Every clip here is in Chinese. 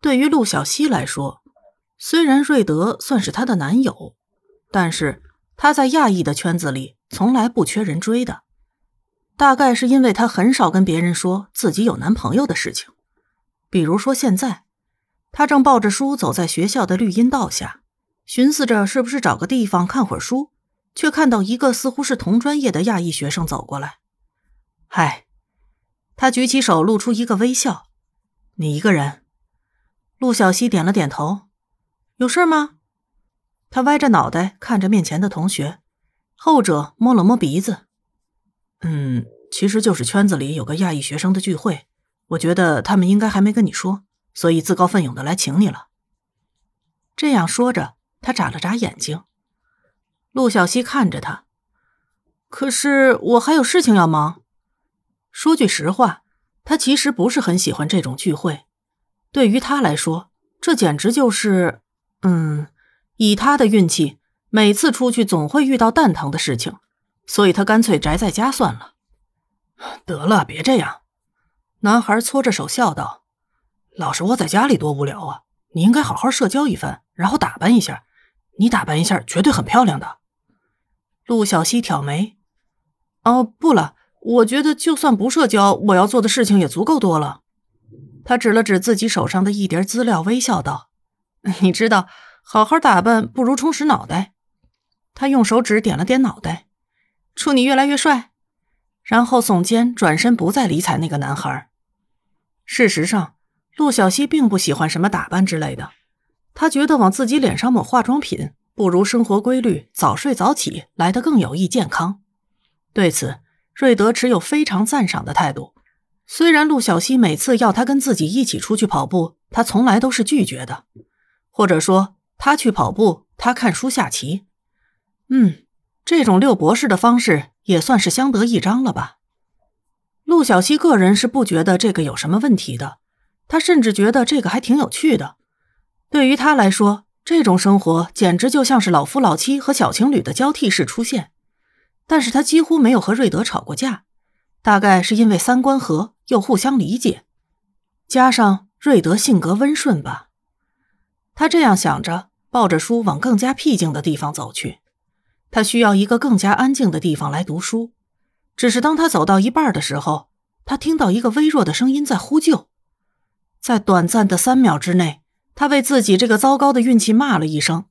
对于陆小西来说，虽然瑞德算是她的男友，但是她在亚裔的圈子里从来不缺人追的。大概是因为她很少跟别人说自己有男朋友的事情，比如说现在，她正抱着书走在学校的绿荫道下，寻思着是不是找个地方看会儿书，却看到一个似乎是同专业的亚裔学生走过来。嗨，他举起手，露出一个微笑。你一个人？陆小西点了点头。有事吗？他歪着脑袋看着面前的同学，后者摸了摸鼻子。嗯，其实就是圈子里有个亚裔学生的聚会，我觉得他们应该还没跟你说，所以自告奋勇的来请你了。这样说着，他眨了眨眼睛。陆小西看着他，可是我还有事情要忙。说句实话，他其实不是很喜欢这种聚会，对于他来说，这简直就是……嗯，以他的运气，每次出去总会遇到蛋疼的事情，所以他干脆宅在家算了。得了，别这样。男孩搓着手笑道：“老是窝在家里多无聊啊！你应该好好社交一番，然后打扮一下。你打扮一下，绝对很漂亮的。”陆小西挑眉：“哦，不了，我觉得就算不社交，我要做的事情也足够多了。”他指了指自己手上的一叠资料，微笑道。你知道，好好打扮不如充实脑袋。他用手指点了点脑袋，祝你越来越帅。然后耸肩转身，不再理睬那个男孩。事实上，陆小西并不喜欢什么打扮之类的，他觉得往自己脸上抹化妆品，不如生活规律、早睡早起来得更有益健康。对此，瑞德持有非常赞赏的态度。虽然陆小西每次要他跟自己一起出去跑步，他从来都是拒绝的。或者说，他去跑步，他看书下棋。嗯，这种六博士的方式也算是相得益彰了吧？陆小西个人是不觉得这个有什么问题的，他甚至觉得这个还挺有趣的。对于他来说，这种生活简直就像是老夫老妻和小情侣的交替式出现。但是他几乎没有和瑞德吵过架，大概是因为三观合又互相理解，加上瑞德性格温顺吧。他这样想着，抱着书往更加僻静的地方走去。他需要一个更加安静的地方来读书。只是当他走到一半的时候，他听到一个微弱的声音在呼救。在短暂的三秒之内，他为自己这个糟糕的运气骂了一声。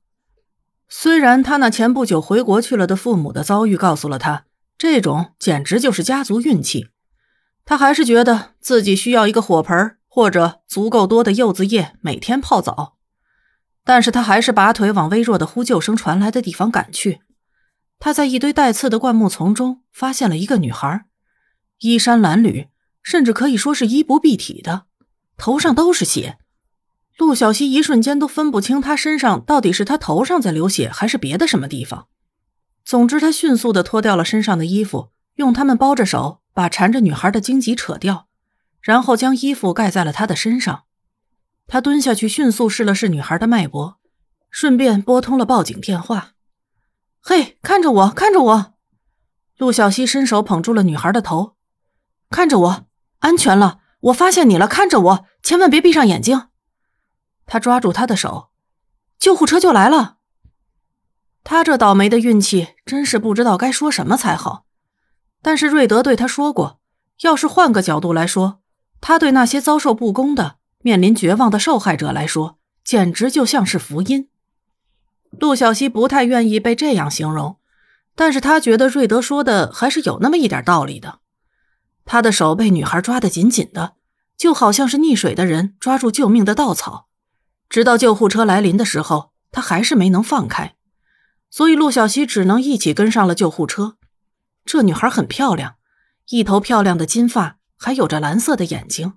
虽然他那前不久回国去了的父母的遭遇告诉了他，这种简直就是家族运气，他还是觉得自己需要一个火盆或者足够多的柚子叶，每天泡澡。但是他还是拔腿往微弱的呼救声传来的地方赶去。他在一堆带刺的灌木丛中发现了一个女孩，衣衫褴褛，甚至可以说是衣不蔽体的，头上都是血。陆小西一瞬间都分不清她身上到底是她头上在流血，还是别的什么地方。总之，他迅速地脱掉了身上的衣服，用它们包着手，把缠着女孩的荆棘扯掉，然后将衣服盖在了她的身上。他蹲下去，迅速试了试女孩的脉搏，顺便拨通了报警电话。嘿，看着我，看着我！陆小西伸手捧住了女孩的头，看着我，安全了，我发现你了，看着我，千万别闭上眼睛。他抓住她的手，救护车就来了。他这倒霉的运气，真是不知道该说什么才好。但是瑞德对他说过，要是换个角度来说，他对那些遭受不公的。面临绝望的受害者来说，简直就像是福音。陆小西不太愿意被这样形容，但是他觉得瑞德说的还是有那么一点道理的。他的手被女孩抓得紧紧的，就好像是溺水的人抓住救命的稻草。直到救护车来临的时候，他还是没能放开，所以陆小西只能一起跟上了救护车。这女孩很漂亮，一头漂亮的金发，还有着蓝色的眼睛。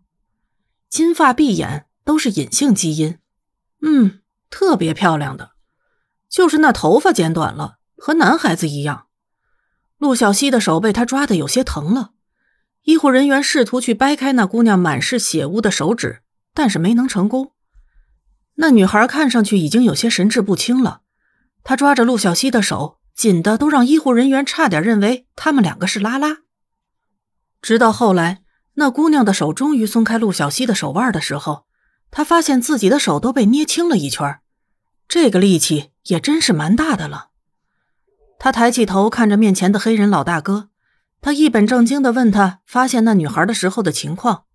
金发碧眼都是隐性基因，嗯，特别漂亮的，就是那头发剪短了，和男孩子一样。陆小西的手被他抓的有些疼了，医护人员试图去掰开那姑娘满是血污的手指，但是没能成功。那女孩看上去已经有些神志不清了，她抓着陆小西的手，紧的都让医护人员差点认为他们两个是拉拉。直到后来。那姑娘的手终于松开陆小西的手腕的时候，他发现自己的手都被捏青了一圈，这个力气也真是蛮大的了。他抬起头看着面前的黑人老大哥，他一本正经的问他发现那女孩的时候的情况。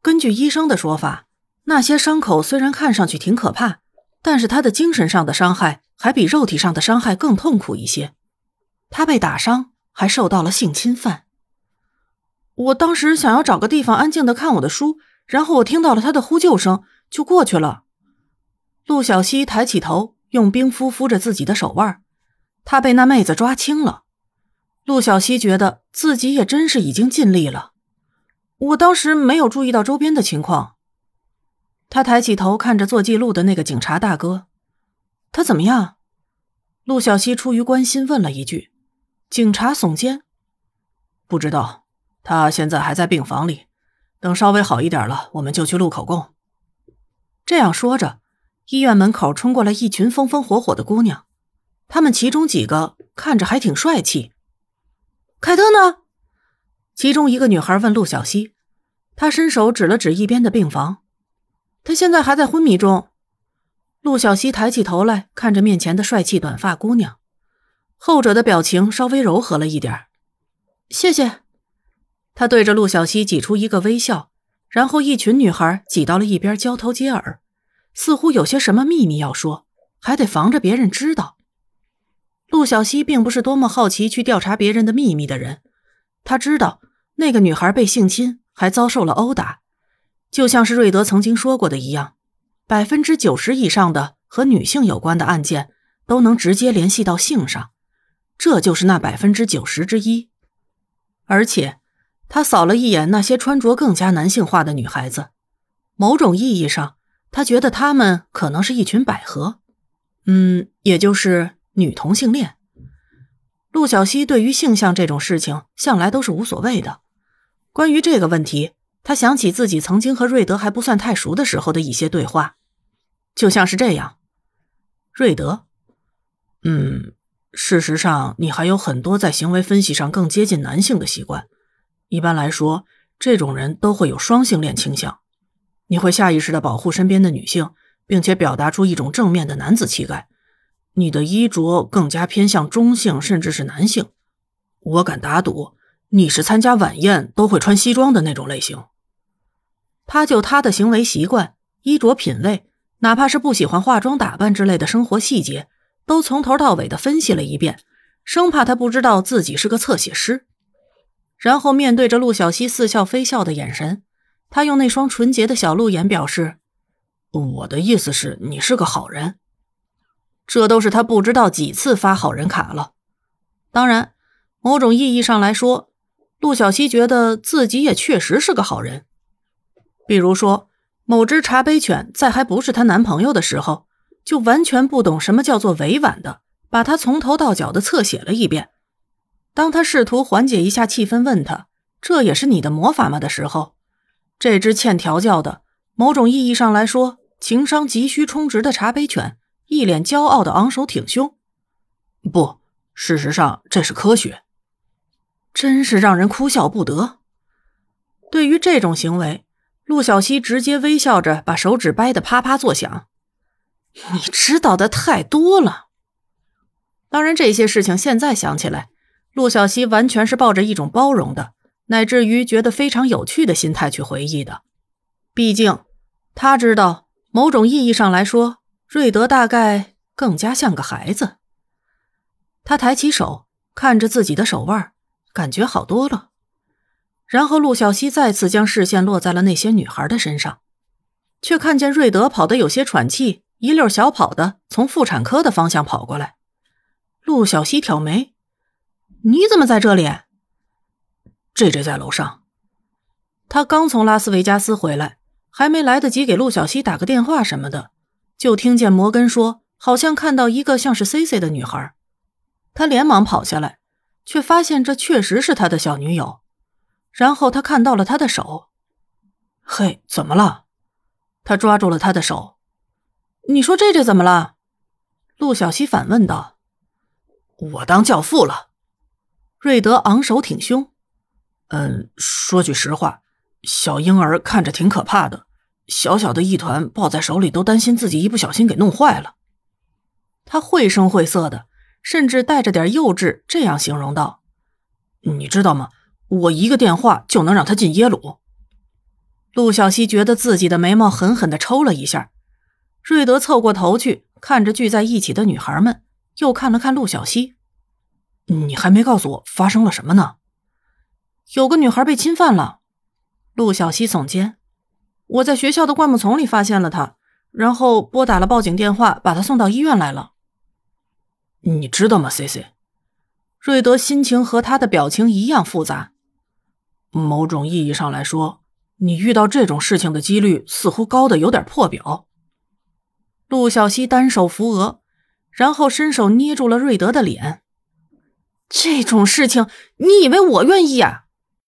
根据医生的说法，那些伤口虽然看上去挺可怕，但是他的精神上的伤害还比肉体上的伤害更痛苦一些。他被打伤，还受到了性侵犯。我当时想要找个地方安静的看我的书。然后我听到了他的呼救声，就过去了。陆小西抬起头，用冰敷敷着自己的手腕。他被那妹子抓青了。陆小西觉得自己也真是已经尽力了。我当时没有注意到周边的情况。他抬起头看着做记录的那个警察大哥，他怎么样？陆小西出于关心问了一句。警察耸肩，不知道，他现在还在病房里。等稍微好一点了，我们就去录口供。这样说着，医院门口冲过来一群风风火火的姑娘，她们其中几个看着还挺帅气。凯特呢？其中一个女孩问陆小西，她伸手指了指一边的病房，他现在还在昏迷中。陆小西抬起头来看着面前的帅气短发姑娘，后者的表情稍微柔和了一点。谢谢。他对着陆小西挤出一个微笑，然后一群女孩挤到了一边，交头接耳，似乎有些什么秘密要说，还得防着别人知道。陆小西并不是多么好奇去调查别人的秘密的人，他知道那个女孩被性侵，还遭受了殴打，就像是瑞德曾经说过的一样，百分之九十以上的和女性有关的案件都能直接联系到性上，这就是那百分之九十之一，而且。他扫了一眼那些穿着更加男性化的女孩子，某种意义上，他觉得她们可能是一群百合，嗯，也就是女同性恋。陆小西对于性向这种事情向来都是无所谓的。关于这个问题，他想起自己曾经和瑞德还不算太熟的时候的一些对话，就像是这样：瑞德，嗯，事实上，你还有很多在行为分析上更接近男性的习惯。一般来说，这种人都会有双性恋倾向。你会下意识的保护身边的女性，并且表达出一种正面的男子气概。你的衣着更加偏向中性，甚至是男性。我敢打赌，你是参加晚宴都会穿西装的那种类型。他就他的行为习惯、衣着品味，哪怕是不喜欢化妆打扮之类的生活细节，都从头到尾的分析了一遍，生怕他不知道自己是个侧写师。然后面对着陆小西似笑非笑的眼神，他用那双纯洁的小鹿眼表示：“我的意思是，你是个好人。”这都是他不知道几次发好人卡了。当然，某种意义上来说，陆小西觉得自己也确实是个好人。比如说，某只茶杯犬在还不是她男朋友的时候，就完全不懂什么叫做委婉的，把他从头到脚的侧写了一遍。当他试图缓解一下气氛，问他：“这也是你的魔法吗？”的时候，这只欠调教的、某种意义上来说情商急需充值的茶杯犬，一脸骄傲的昂首挺胸：“不，事实上这是科学。”真是让人哭笑不得。对于这种行为，陆小西直接微笑着把手指掰得啪啪作响：“你知道的太多了。”当然，这些事情现在想起来。陆小西完全是抱着一种包容的，乃至于觉得非常有趣的心态去回忆的。毕竟，他知道某种意义上来说，瑞德大概更加像个孩子。他抬起手，看着自己的手腕，感觉好多了。然后，陆小西再次将视线落在了那些女孩的身上，却看见瑞德跑得有些喘气，一溜小跑的从妇产科的方向跑过来。陆小西挑眉。你怎么在这里？J J 在楼上。他刚从拉斯维加斯回来，还没来得及给陆小西打个电话什么的，就听见摩根说，好像看到一个像是 C C 的女孩。他连忙跑下来，却发现这确实是他的小女友。然后他看到了她的手。嘿，怎么了？他抓住了她的手。你说这这怎么了？陆小西反问道。我当教父了。瑞德昂首挺胸，嗯，说句实话，小婴儿看着挺可怕的，小小的一团抱在手里，都担心自己一不小心给弄坏了。他绘声绘色的，甚至带着点幼稚，这样形容道：“你知道吗？我一个电话就能让他进耶鲁。”陆小西觉得自己的眉毛狠狠的抽了一下。瑞德凑过头去，看着聚在一起的女孩们，又看了看陆小西：“你还没告诉我发生了什么呢？”有个女孩被侵犯了。陆小西耸肩：“我在学校的灌木丛里发现了她，然后拨打了报警电话，把她送到医院来了。”你知道吗，C C？瑞德心情和他的表情一样复杂。某种意义上来说，你遇到这种事情的几率似乎高的有点破表。陆小西单手扶额，然后伸手捏住了瑞德的脸。这种事情，你以为我愿意啊？